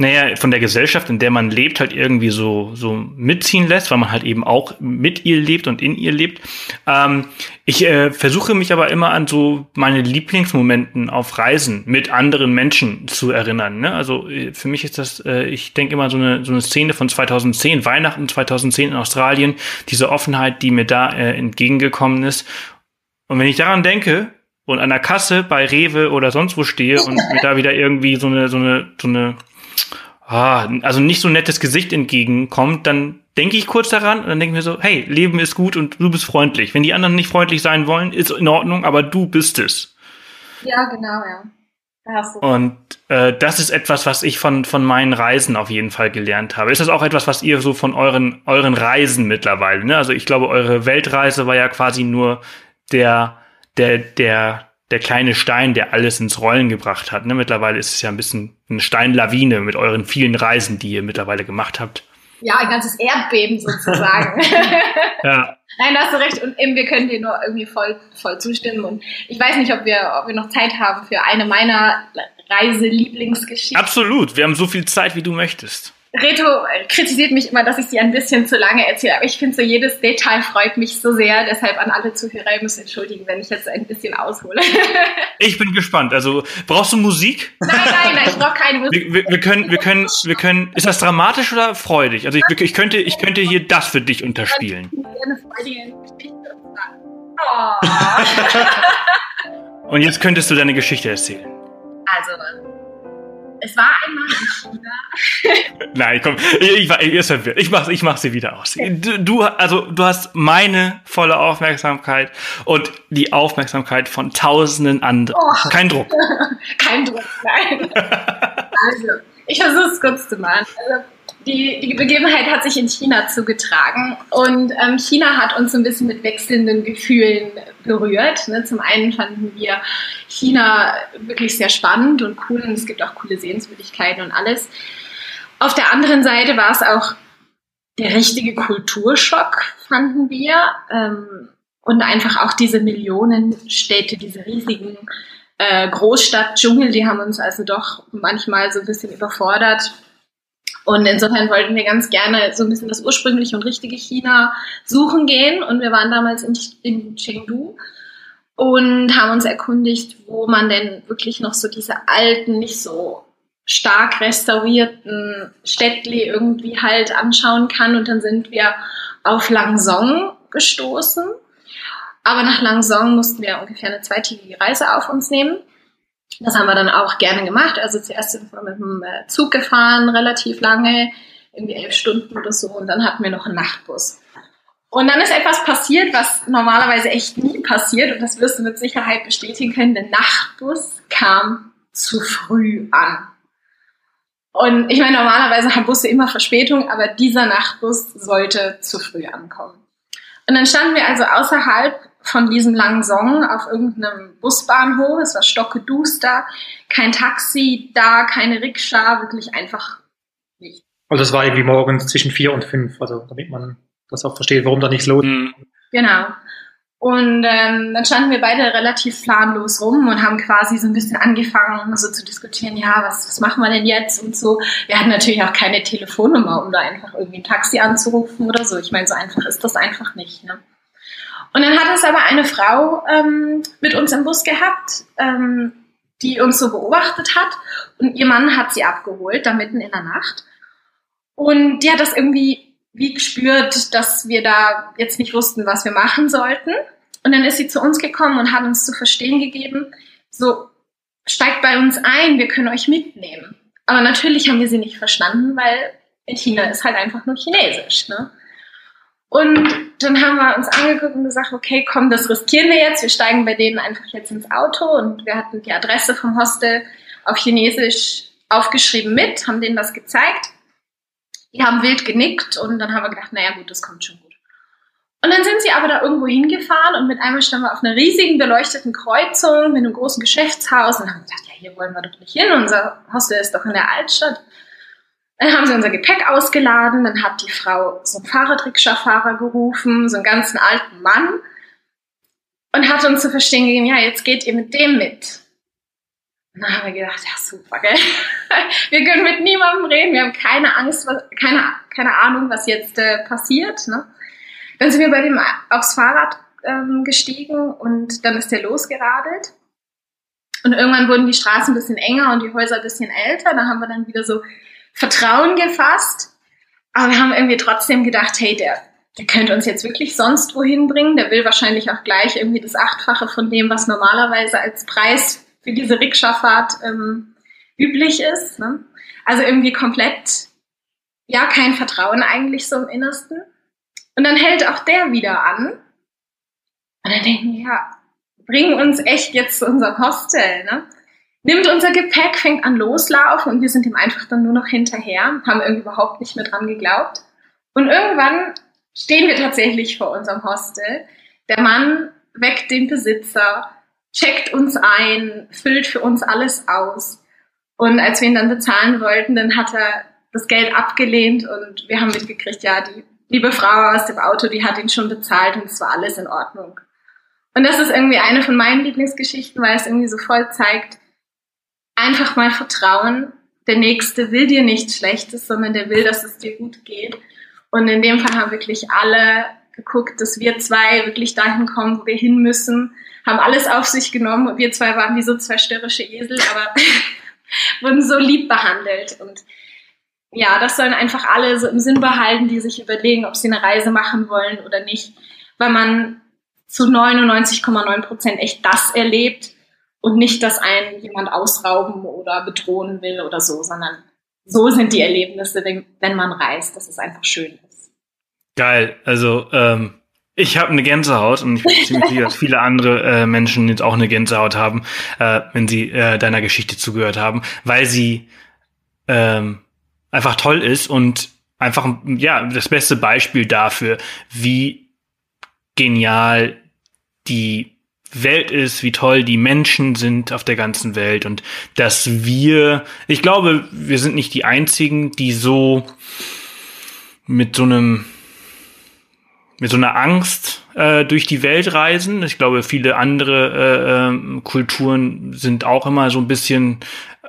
naja, von der Gesellschaft, in der man lebt, halt irgendwie so, so mitziehen lässt, weil man halt eben auch mit ihr lebt und in ihr lebt. Ähm, ich äh, versuche mich aber immer an so meine Lieblingsmomenten auf Reisen mit anderen Menschen zu erinnern. Ne? Also äh, für mich ist das, äh, ich denke immer so eine, so eine Szene von 2010, Weihnachten 2010 in Australien, diese Offenheit, die mir da äh, entgegengekommen ist. Und wenn ich daran denke, und an der Kasse bei Rewe oder sonst wo stehe und mir da wieder irgendwie so eine, so eine, so eine ah, also nicht so ein nettes Gesicht entgegenkommt, dann denke ich kurz daran und dann denke ich mir so, hey, Leben ist gut und du bist freundlich. Wenn die anderen nicht freundlich sein wollen, ist in Ordnung, aber du bist es. Ja, genau, ja. Und äh, das ist etwas, was ich von, von meinen Reisen auf jeden Fall gelernt habe. Ist das auch etwas, was ihr so von euren, euren Reisen mittlerweile, ne? Also ich glaube, eure Weltreise war ja quasi nur der, der, der, der kleine Stein, der alles ins Rollen gebracht hat. Ne? Mittlerweile ist es ja ein bisschen eine Steinlawine mit euren vielen Reisen, die ihr mittlerweile gemacht habt. Ja, ein ganzes Erdbeben sozusagen. *laughs* *laughs* ja. Nein, da hast du recht. Und eben, wir können dir nur irgendwie voll, voll zustimmen. Und ich weiß nicht, ob wir, ob wir noch Zeit haben für eine meiner Reiselieblingsgeschichten. Absolut. Wir haben so viel Zeit, wie du möchtest. Reto kritisiert mich immer, dass ich sie ein bisschen zu lange erzähle, aber ich finde so jedes Detail freut mich so sehr. Deshalb an alle Zuhörer, ihr müsst entschuldigen, wenn ich jetzt ein bisschen aushole. *laughs* ich bin gespannt. Also brauchst du Musik? Nein, nein, nein, ich brauche keine Musik. Wir, wir, können, wir können, wir können. Ist das dramatisch oder freudig? Also ich, ich könnte, ich könnte hier das für dich unterspielen. Eine freudige Geschichte. Oh. *laughs* Und jetzt könntest du deine Geschichte erzählen. Also es war einmal in China. *laughs* Nein, komm, ich, ich, ich, ich, mach, ich mach sie wieder aus. Du, du, also, du hast meine volle Aufmerksamkeit und die Aufmerksamkeit von tausenden anderen. Oh. Kein Druck. *laughs* Kein Druck, nein. *laughs* also, ich versuche es kurz zu machen. Also, die, die Begebenheit hat sich in China zugetragen und ähm, China hat uns ein bisschen mit wechselnden Gefühlen berührt. Ne? Zum einen fanden wir China wirklich sehr spannend und cool und es gibt auch coole Sehenswürdigkeiten und alles. Auf der anderen Seite war es auch der richtige Kulturschock, fanden wir. Ähm, und einfach auch diese Millionenstädte, diese riesigen äh, Großstadt-Dschungel, die haben uns also doch manchmal so ein bisschen überfordert und insofern wollten wir ganz gerne so ein bisschen das ursprüngliche und richtige China suchen gehen. Und wir waren damals in, in Chengdu und haben uns erkundigt, wo man denn wirklich noch so diese alten, nicht so stark restaurierten Städtli irgendwie halt anschauen kann. Und dann sind wir auf Langsong gestoßen. Aber nach Langsong mussten wir ungefähr eine zweitägige Reise auf uns nehmen. Das haben wir dann auch gerne gemacht. Also zuerst sind wir mit dem äh, Zug gefahren, relativ lange, irgendwie elf Stunden oder so, und dann hatten wir noch einen Nachtbus. Und dann ist etwas passiert, was normalerweise echt nie passiert, und das wirst du mit Sicherheit bestätigen können. Der Nachtbus kam zu früh an. Und ich meine, normalerweise haben Busse immer Verspätung, aber dieser Nachtbus sollte zu früh ankommen. Und dann standen wir also außerhalb von diesem langen Song auf irgendeinem Busbahnhof. Es war stockeduster, kein Taxi da, keine Rikscha, wirklich einfach nicht. Also es war irgendwie morgens zwischen vier und fünf, also damit man das auch versteht, warum da nichts los mhm. Genau. Und ähm, dann standen wir beide relativ planlos rum und haben quasi so ein bisschen angefangen, so zu diskutieren, ja, was, was machen wir denn jetzt und so. Wir hatten natürlich auch keine Telefonnummer, um da einfach irgendwie ein Taxi anzurufen oder so. Ich meine, so einfach ist das einfach nicht. Ne? Und dann hat es aber eine Frau ähm, mit uns im Bus gehabt, ähm, die uns so beobachtet hat. Und ihr Mann hat sie abgeholt, da mitten in der Nacht. Und die hat das irgendwie wie gespürt, dass wir da jetzt nicht wussten, was wir machen sollten. Und dann ist sie zu uns gekommen und hat uns zu verstehen gegeben, so steigt bei uns ein, wir können euch mitnehmen. Aber natürlich haben wir sie nicht verstanden, weil in China ist halt einfach nur Chinesisch. Ne? Und dann haben wir uns angeguckt und gesagt, okay, komm, das riskieren wir jetzt. Wir steigen bei denen einfach jetzt ins Auto und wir hatten die Adresse vom Hostel auf Chinesisch aufgeschrieben mit, haben denen das gezeigt. Die haben wild genickt und dann haben wir gedacht, naja gut, das kommt schon gut. Und dann sind sie aber da irgendwo hingefahren und mit einmal standen wir auf einer riesigen beleuchteten Kreuzung mit einem großen Geschäftshaus und haben gedacht, ja, hier wollen wir doch nicht hin, unser Hostel ist doch in der Altstadt. Dann haben sie unser Gepäck ausgeladen, dann hat die Frau so einen Fahrradrikscha-Fahrer gerufen, so einen ganzen alten Mann und hat uns zu verstehen gegeben, ja, jetzt geht ihr mit dem mit. Und dann haben wir gedacht, ja super, gell? *laughs* Wir können mit niemandem reden, wir haben keine Angst, keine, keine Ahnung, was jetzt äh, passiert. Ne? Dann sind wir bei dem aufs Fahrrad ähm, gestiegen und dann ist der losgeradelt. Und irgendwann wurden die Straßen ein bisschen enger und die Häuser ein bisschen älter. Da haben wir dann wieder so Vertrauen gefasst. Aber wir haben irgendwie trotzdem gedacht, hey, der, der könnte uns jetzt wirklich sonst wohin bringen. Der will wahrscheinlich auch gleich irgendwie das Achtfache von dem, was normalerweise als Preis für diese Rikscha-Fahrt ähm, üblich ist. Ne? Also irgendwie komplett, ja, kein Vertrauen eigentlich so im Innersten. Und dann hält auch der wieder an. Und dann denken wir, ja, bringen uns echt jetzt zu unserem Hostel, ne? Nimmt unser Gepäck, fängt an loslaufen und wir sind ihm einfach dann nur noch hinterher, haben irgendwie überhaupt nicht mehr dran geglaubt. Und irgendwann stehen wir tatsächlich vor unserem Hostel. Der Mann weckt den Besitzer, checkt uns ein, füllt für uns alles aus. Und als wir ihn dann bezahlen wollten, dann hat er das Geld abgelehnt und wir haben mitgekriegt, ja, die liebe Frau aus dem Auto, die hat ihn schon bezahlt und es war alles in Ordnung. Und das ist irgendwie eine von meinen Lieblingsgeschichten, weil es irgendwie so voll zeigt, einfach mal vertrauen. Der Nächste will dir nichts Schlechtes, sondern der will, dass es dir gut geht. Und in dem Fall haben wirklich alle geguckt, dass wir zwei wirklich dahin kommen, wo wir hin müssen, haben alles auf sich genommen wir zwei waren wie so zwei störrische Esel, aber *laughs* wurden so lieb behandelt. Und ja, das sollen einfach alle so im Sinn behalten, die sich überlegen, ob sie eine Reise machen wollen oder nicht, weil man zu 99,9 Prozent echt das erlebt und nicht, dass einen jemand ausrauben oder bedrohen will oder so, sondern so sind die Erlebnisse, wenn, man reist, dass es einfach schön ist. Geil, also ähm, ich habe eine Gänsehaut und ich bin ziemlich sicher, *laughs* dass viele andere äh, Menschen jetzt auch eine Gänsehaut haben, äh, wenn sie äh, deiner Geschichte zugehört haben, weil sie ähm, einfach toll ist und einfach ja das beste Beispiel dafür, wie genial die Welt ist, wie toll die Menschen sind auf der ganzen Welt und dass wir, ich glaube, wir sind nicht die einzigen, die so mit so einem mit so einer Angst äh, durch die Welt reisen. Ich glaube, viele andere äh, äh, Kulturen sind auch immer so ein bisschen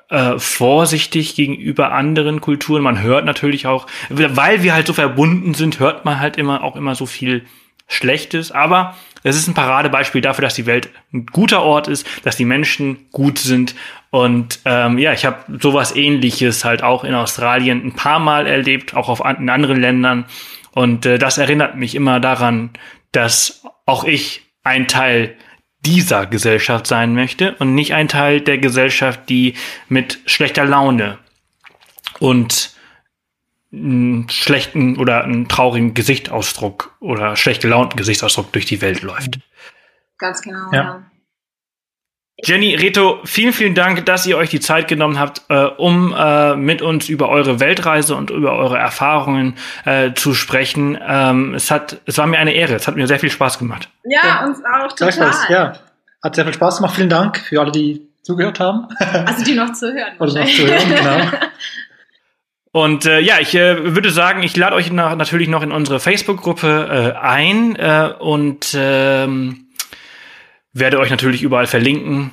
äh, vorsichtig gegenüber anderen Kulturen. Man hört natürlich auch, weil wir halt so verbunden sind, hört man halt immer auch immer so viel Schlechtes. Aber es ist ein Paradebeispiel dafür, dass die Welt ein guter Ort ist, dass die Menschen gut sind. Und ähm, ja, ich habe sowas ähnliches halt auch in Australien ein paar Mal erlebt, auch auf in anderen Ländern. Und äh, das erinnert mich immer daran, dass auch ich ein Teil dieser Gesellschaft sein möchte und nicht ein Teil der Gesellschaft, die mit schlechter Laune und einen schlechten oder einen traurigen Gesichtsausdruck oder schlecht gelaunten Gesichtsausdruck durch die Welt läuft. Ganz genau, ja. ja. Jenny, Reto, vielen, vielen Dank, dass ihr euch die Zeit genommen habt, äh, um äh, mit uns über eure Weltreise und über eure Erfahrungen äh, zu sprechen. Ähm, es hat, es war mir eine Ehre. Es hat mir sehr viel Spaß gemacht. Ja, ja. uns auch total. Ja, hat sehr viel Spaß gemacht. Vielen Dank für alle, die zugehört haben. Also die noch zu hören. *laughs* Oder noch zu hören, genau. *laughs* Und äh, ja, ich äh, würde sagen, ich lade euch nach, natürlich noch in unsere Facebook-Gruppe äh, ein äh, und ähm, werde euch natürlich überall verlinken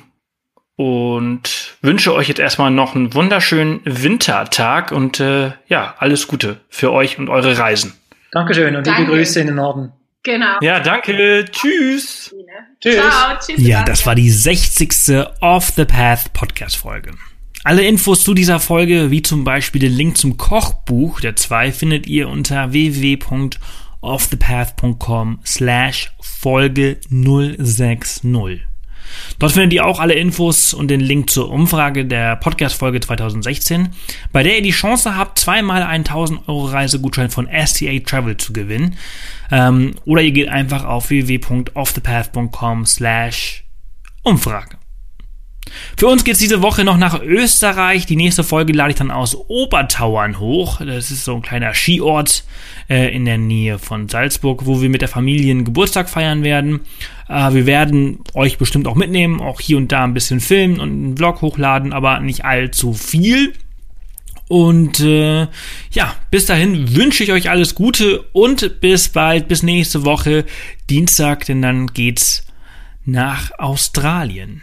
und wünsche euch jetzt erstmal noch einen wunderschönen Wintertag und äh, ja, alles Gute für euch und eure Reisen. Dankeschön und Danke. liebe Grüße in den Norden. Genau. Ja, danke. Tschüss. Tschüss. Ciao, tschüss. Ja, das war die 60. Off the Path Podcast Folge. Alle Infos zu dieser Folge, wie zum Beispiel den Link zum Kochbuch der zwei, findet ihr unter www offthepath.com slash Folge 060. Dort findet ihr auch alle Infos und den Link zur Umfrage der Podcast-Folge 2016, bei der ihr die Chance habt, zweimal einen 1000 Euro Reisegutschein von STA Travel zu gewinnen. Ähm, oder ihr geht einfach auf www.offthepath.com slash Umfrage. Für uns geht's diese Woche noch nach Österreich. Die nächste Folge lade ich dann aus Obertauern hoch. Das ist so ein kleiner Skiort äh, in der Nähe von Salzburg, wo wir mit der Familie einen Geburtstag feiern werden. Äh, wir werden euch bestimmt auch mitnehmen, auch hier und da ein bisschen filmen und einen Vlog hochladen, aber nicht allzu viel. Und äh, ja, bis dahin wünsche ich euch alles Gute und bis bald, bis nächste Woche Dienstag, denn dann geht's nach Australien.